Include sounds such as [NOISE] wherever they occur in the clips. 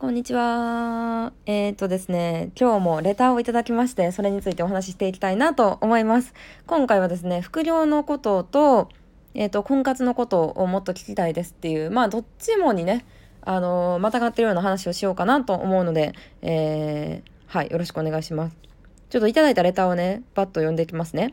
こんにちは。えっ、とですね、今日もレターをいただきまして、それについてお話ししていきたいなと思います。今回はですね、副業のことと、えっ、と、婚活のことをもっと聞きたいですっていう、まあ、どっちもにね、あの、またがってるような話をしようかなと思うので、えー、はい、よろしくお願いします。ちょっといただいたレターをね、パッと読んでいきますね。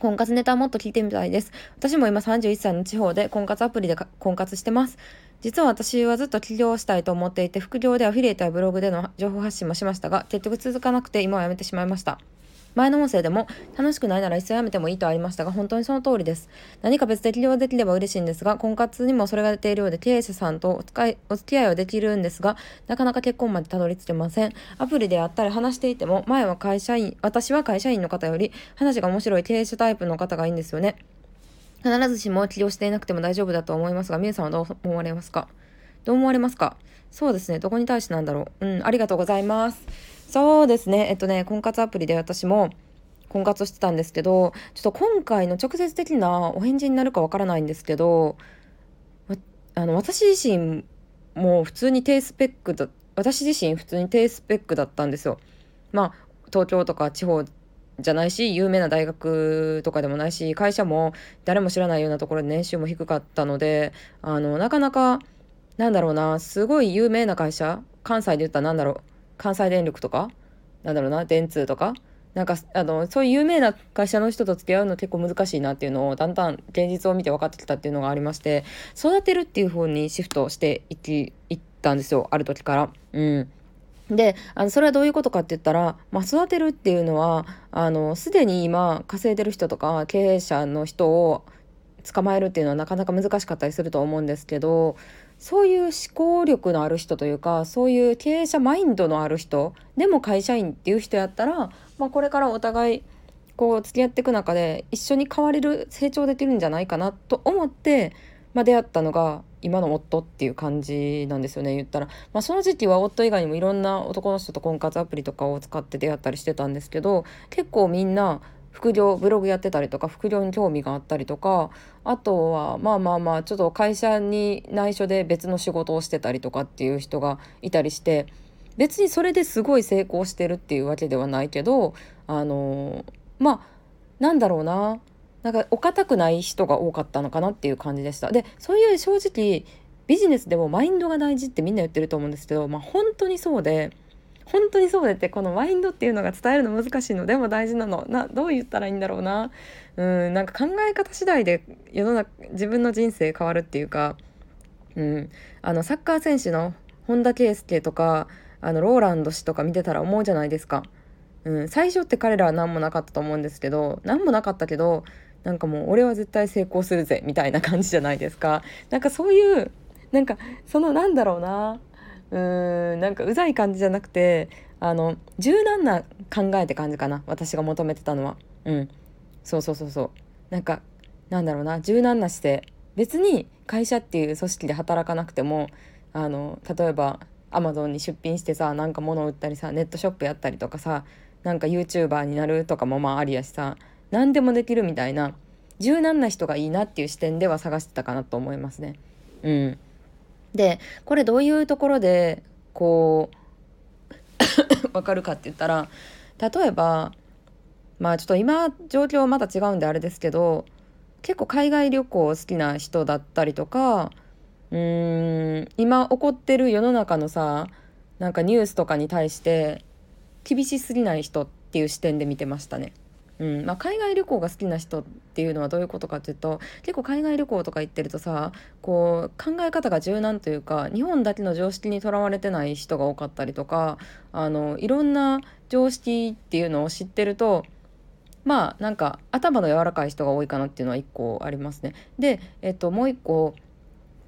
婚活ネタもっと聞いてみたいです。私も今31歳の地方で婚活アプリで婚活してます。実は私はずっと起業したいと思っていて、副業でアフィリエイトやブログでの情報発信もしましたが、結局続かなくて今はやめてしまいました。前の音声でも楽しくないなら一切やめてもいいとありましたが本当にその通りです。何か別で起業できれば嬉しいんですが婚活にもそれが出ているようで経営者さんとお使いお付き合いはできるんですがなかなか結婚までたどり着けません。アプリであったり話していても前は会社員私は会社員の方より話が面白い経営者タイプの方がいいんですよね。必ずしも起業していなくても大丈夫だと思いますが、みゆさんはどう思われますか？どう思われますか？そうですね。どこに対してなんだろう？うん、ありがとうございます。そうですね。えっとね、婚活アプリで私も婚活してたんですけど、ちょっと今回の直接的なお返事になるかわからないんですけど、あの、私自身も普通に低スペックだ、私自身普通に低スペックだったんですよ。まあ、東京とか地方じゃないし、有名な大学とかでもないし、会社も誰も知らないようなところで年収も低かったので、あの、なかなか、なんだろうな、すごい有名な会社、関西で言ったらなんだろう、関西電力とかなんだろうな電通とかなんかあのそういう有名な会社の人と付き合うの結構難しいなっていうのをだんだん現実を見て分かってきたっていうのがありまして育てるっていう方にシフトしていきいったんですよある時から。うんであのそれはどういうことかって言ったら、まあ、育てるっていうのはあのすでに今稼いでる人とか経営者の人を捕まえるっていうのはなかなか難しかったりすると思うんですけどそういう思考力のある人というかそういう経営者マインドのある人でも会社員っていう人やったら、まあ、これからお互いこう付き合っていく中で一緒に変われる成長できるんじゃないかなと思って、まあ、出会ったのが今の夫っていう感じなんですよね言ったら、まあ、その時期は夫以外にもいろんな男の人と婚活アプリとかを使って出会ったりしてたんですけど結構みんな副業ブログやってたりとか副業に興味があったりとかあとはまあまあまあちょっと会社に内緒で別の仕事をしてたりとかっていう人がいたりして別にそれですごい成功してるっていうわけではないけどあのまあなんだろうな。なんかお堅くない人が多かったのかなっていう感じでした。でそういう正直ビジネスでもマインドが大事ってみんな言ってると思うんですけど、まあ、本当にそうで本当にそうでってこのマインドっていうのが伝えるの難しいのでも大事なのなどう言ったらいいんだろうなうんなんか考え方次第で世の中自分の人生変わるっていうか、うん、あのサッカー選手の本田圭佑とかあのローランド氏とか見てたら思うじゃないですか。うん、最初って彼らは何もなかったと思うんですけど何もなかったけどなんかもう俺は絶対成功するぜみたいな感じじゃないですか。なんかそういうなんかそのなんだろうな。うーんなんかうざい感じじゃなくてあの柔軟な考えって感じかな。私が求めてたのは。うん。そうそうそうそう。なんかなんだろうな。柔軟な姿勢。別に会社っていう組織で働かなくてもあの例えばアマゾンに出品してさなんか物を売ったりさネットショップやったりとかさなんか YouTuber になるとかもまあありやしさ。何でもできるみたいな柔軟な人がいいなっていう視点では探してたかなと思いますね。うんでこれどういうところでこう [COUGHS] わかるかって言ったら例えばまあちょっと今状況はまだ違うんであれですけど結構海外旅行好きな人だったりとかうーん今起こってる世の中のさなんかニュースとかに対して厳しすぎない人っていう視点で見てましたね。うんまあ、海外旅行が好きな人っていうのはどういうことかっていうと結構海外旅行とか行ってるとさこう考え方が柔軟というか日本だけの常識にとらわれてない人が多かったりとかあのいろんな常識っていうのを知ってるとまあなんか頭の柔らかい人が多いかなっていうのは1個ありますね。で、えっと、もう1個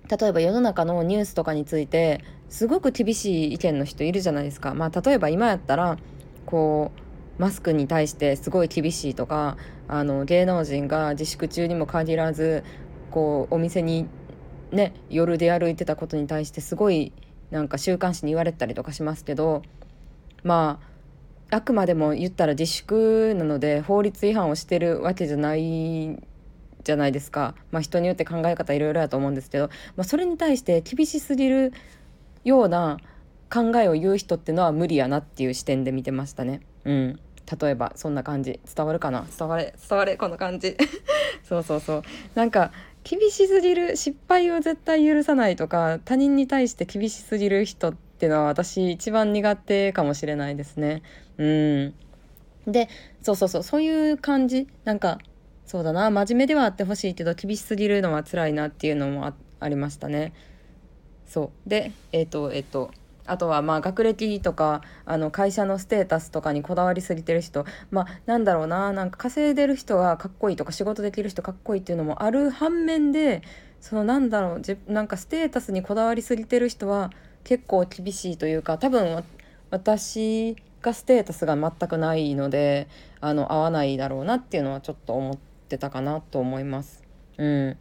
例えば世の中のニュースとかについてすごく厳しい意見の人いるじゃないですか。まあ例えば今やったらこうマスクに対してすごい厳しいとかあの芸能人が自粛中にも限らずこうお店にね夜出歩いてたことに対してすごいなんか週刊誌に言われたりとかしますけどまああくまでも言ったら自粛なので法律違反をしてるわけじゃないじゃないですか、まあ、人によって考え方いろいろだと思うんですけど、まあ、それに対して厳しすぎるような考えを言う人ってのは無理やなっていう視点で見てましたね。うん。例えばそんな感じ。伝わるかな？伝われ伝われこの感じ。[LAUGHS] そうそうそう。なんか厳しすぎる失敗を絶対許さないとか他人に対して厳しすぎる人っていうのは私一番苦手かもしれないですね。うん。でそうそうそう。そういう感じ。なんかそうだな。真面目ではあってほしいけど厳しすぎるのは辛いなっていうのもありましたね。そう。でえっ、ー、とえっ、ー、とあとはまあ学歴とかあの会社のステータスとかにこだわりすぎてる人。まあなんだろうななんか稼いでる人はかっこいいとか仕事できる人かっこいいっていうのもある反面でそのなんだろうじなんかステータスにこだわりすぎてる人は結構厳しいというか多分私がステータスが全くないのであの合わないだろうなっていうのはちょっと思ってたかなと思います。うん、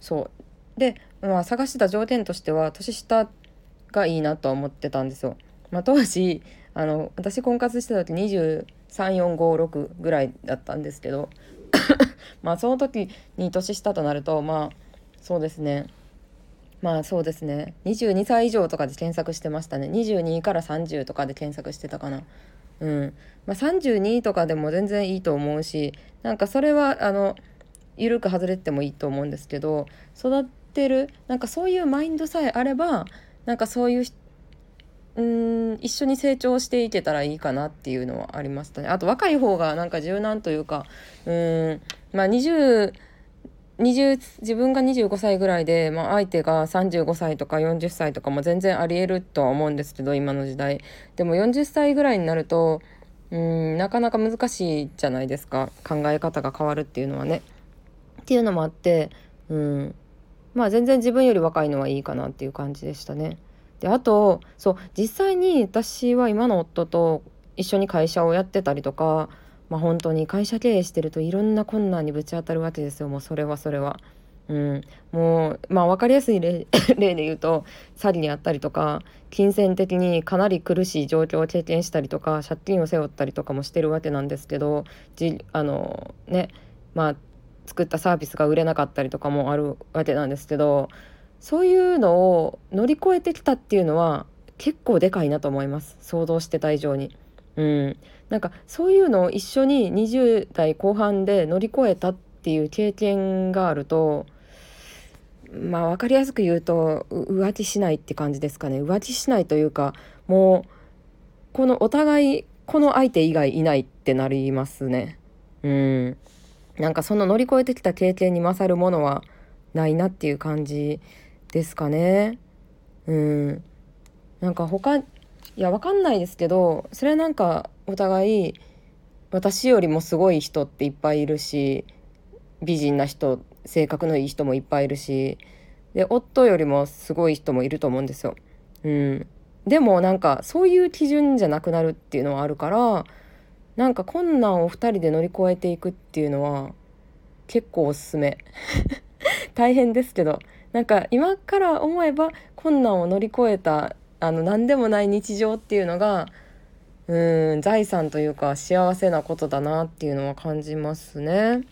そう。で、まあ、探してた条件としては年下がいいなとは思ってたんですよ。まあ、当時あの私婚活してた時23456ぐらいだったんですけど [LAUGHS] まあその時に年下となるとまあそうですね。まあそうですね。22歳以上とかで検索してましたね。22から30とかで検索してたかな。うん。まあ32とかでも全然いいと思うしなんかそれはあの緩く外れてもいいと思うんですけど育ってるなんかそういうマインドさえあればなんかそういううん一緒に成長していけたらいいかなっていうのはありましたね。あと若い方がなんか柔軟というかうんまあ20 20自分が25歳ぐらいで、まあ、相手が35歳とか40歳とかも全然ありえるとは思うんですけど今の時代でも40歳ぐらいになるとうんなかなか難しいじゃないですか考え方が変わるっていうのはね。っていうのもあってうんまあ全然自分より若いのはいいかなっていう感じでしたね。であとそう実際に私は今の夫と一緒に会社をやってたりとかまあ本当に会社経営してるといろんな困難にぶち当たるわけですよもうそれはそれは。うん、もうまあ分かりやすい例 [LAUGHS] 例で言うと詐欺にあったりとか金銭的にかなり苦しい状況を経験したりとか借金を背負ったりとかもしてるわけなんですけどじあのねまあ作ったサービスが売れなかったりとかもあるわけなんですけどそういうのを乗り越えてきたっていうのは結構でかいなと思います。想像してた以上に。うん、なんかそういうのを一緒に20代後半で乗り越えたっていう経験があるとまあ分かりやすく言うと浮気しないって感じですかね。浮気しないというかもうこのお互いこの相手以外いないってなりますね。うん。なんかその乗り越えてきた経験に勝るものはないなっていう感じですかね。うん。なんか他いやわかんないですけどそれなんかお互い私よりもすごい人っていっぱいいるし美人な人性格のいい人もいっぱいいるしで夫よりもすごい人もいると思うんですよ。うん、でもなんかそういう基準じゃなくなるっていうのはあるからなんか困難を2人で乗り越えていくっていうのは結構おすすめ。[LAUGHS] 大変ですけど。なんか今から思えば困難を乗り越えたあの何でもない日常っていうのがうん財産というか幸せなことだなっていうのは感じますね。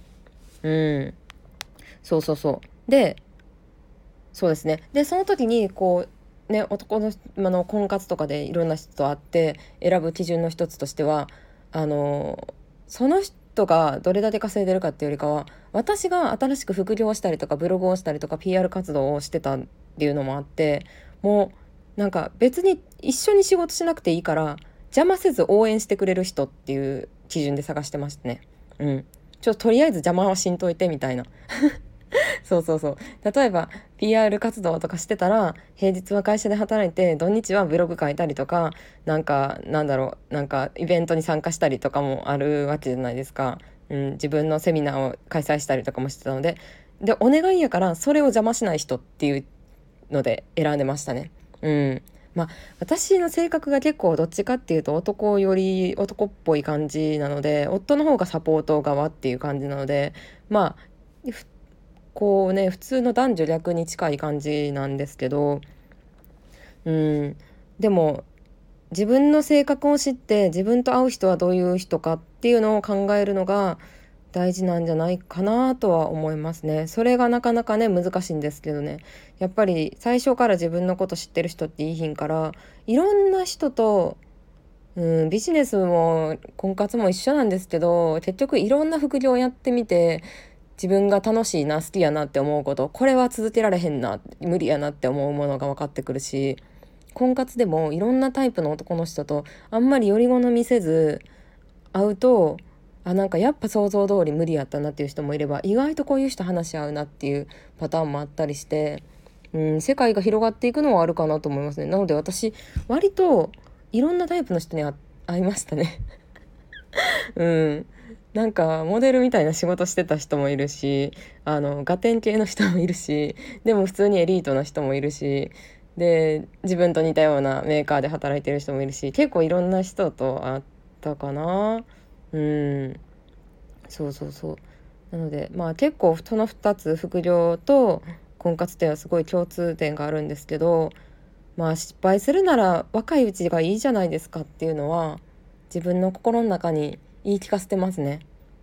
うん。そうそうそう。でそうですね。でその時にこうね男のあの婚活とかでいろんな人と会って選ぶ基準の一つとしてはあのその人がどれだけ稼いでるかっていうよりかは私が新しく副業したりとかブログをしたりとか PR 活動をしてたっていうのもあってもうなんか別に一緒に仕事しなくていいから邪魔せず応援してくれる人っていう基準で探してましたね。うん。ちょっととりあえず邪魔はしんといてみたいな。そうそうそう。例えば PR 活動とかしてたら平日は会社で働いて土日はブログ書いたりとかなんかなんだろうなんかイベントに参加したりとかもあるわけじゃないですか。うん、自分のセミナーを開催したりとかもしてたのででお願いやからそれを邪魔しない人っていうので選んでましたね。うんまあ私の性格が結構どっちかっていうと男より男っぽい感じなので夫の方がサポート側っていう感じなのでまあこうね普通の男女逆に近い感じなんですけどうんでも自分の性格を知って自分と会う人はどういう人かっていうのを考えるのが大事なんじゃないかなとは思いますね。それがなかなかね難しいんですけどねやっぱり最初から自分のこと知ってる人っていいひんからいろんな人とうん、ビジネスも婚活も一緒なんですけど結局いろんな副業をやってみて自分が楽しいな好きやなって思うことこれは続けられへんな無理やなって思うものが分かってくるし婚活でもいろんなタイプの男の人とあんまりより好みせず会うとあなんかやっぱ想像通り無理やったなっていう人もいれば意外とこういう人話し合うなっていうパターンもあったりして、うん、世界が広がっていくのはあるかなと思いますね。なので私割といろんなタイプの人に会いましたね [LAUGHS] うんなんかモデルみたいな仕事してた人もいるしあのガテン系の人もいるしでも普通にエリートな人もいるしで自分と似たようなメーカーで働いてる人もいるし結構いろんな人と会ったかな。うん。そうそうそう。なのでまあ結構その2つ副業と婚活ってはすごい共通点があるんですけどまあ失敗するなら若いうちがいいじゃないですかっていうのは自分の心の中に言い聞かせてますね。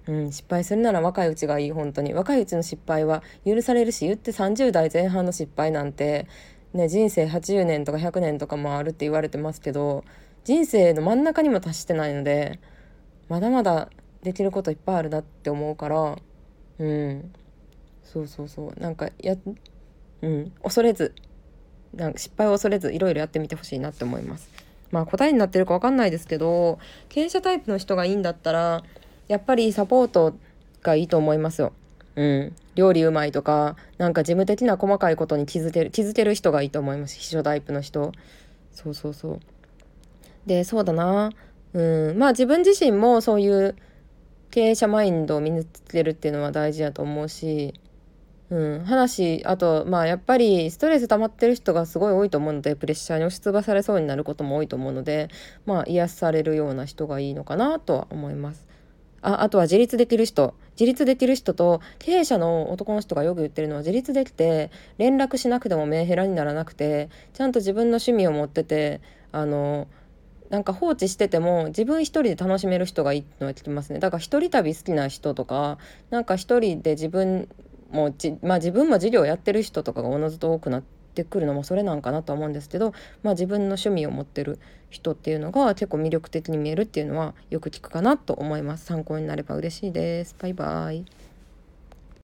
うん、失敗するなら若いうちがいい本当に若いうちの失敗は許されるし言って30代前半の失敗なんて、ね、人生80年とか100年とかもあるって言われてますけど人生の真ん中にも達してないのでまだまだできることいっぱいあるなって思うからうんそうそうそうなんかやうん恐れずなんか失敗を恐れずいろいろやってみてほしいなって思います。まあ答えになってるか分かんないですけど経営者タイプの人がいいんだったらやっぱりサポートがいいと思いますよ。うん、料理うまいとかなんか事務的な細かいことに気づける気づける人がいいと思います。秘書タイプの人。そうそうそう。でそうだな。うん。まあ自分自身もそういう経営者マインドを身につけるっていうのは大事だと思うしうん、話あとまあやっぱりストレス溜まってる人がすごい多いと思うのでプレッシャーに押しつばされそうになることも多いと思うのでまあ癒されるような人がいいのかなとは思います。ああとは自立できる人自立できる人と経営者の男の人がよく言ってるのは自立できて連絡しなくてもメンヘラにならなくてちゃんと自分の趣味を持っててあのなんか放置してても自分一人で楽しめる人がいいのは聞きますねだから一人旅好きな人とかなんか一人で自分もうじ、まあ、自分も授業やってる人とかがおのずと多くなってくるのもそれなんかなと思うんですけど、まあ、自分の趣味を持ってる人っていうのが結構魅力的に見えるっていうのはよく聞くかなと思います。参考になれば嬉しいです。バイバイ。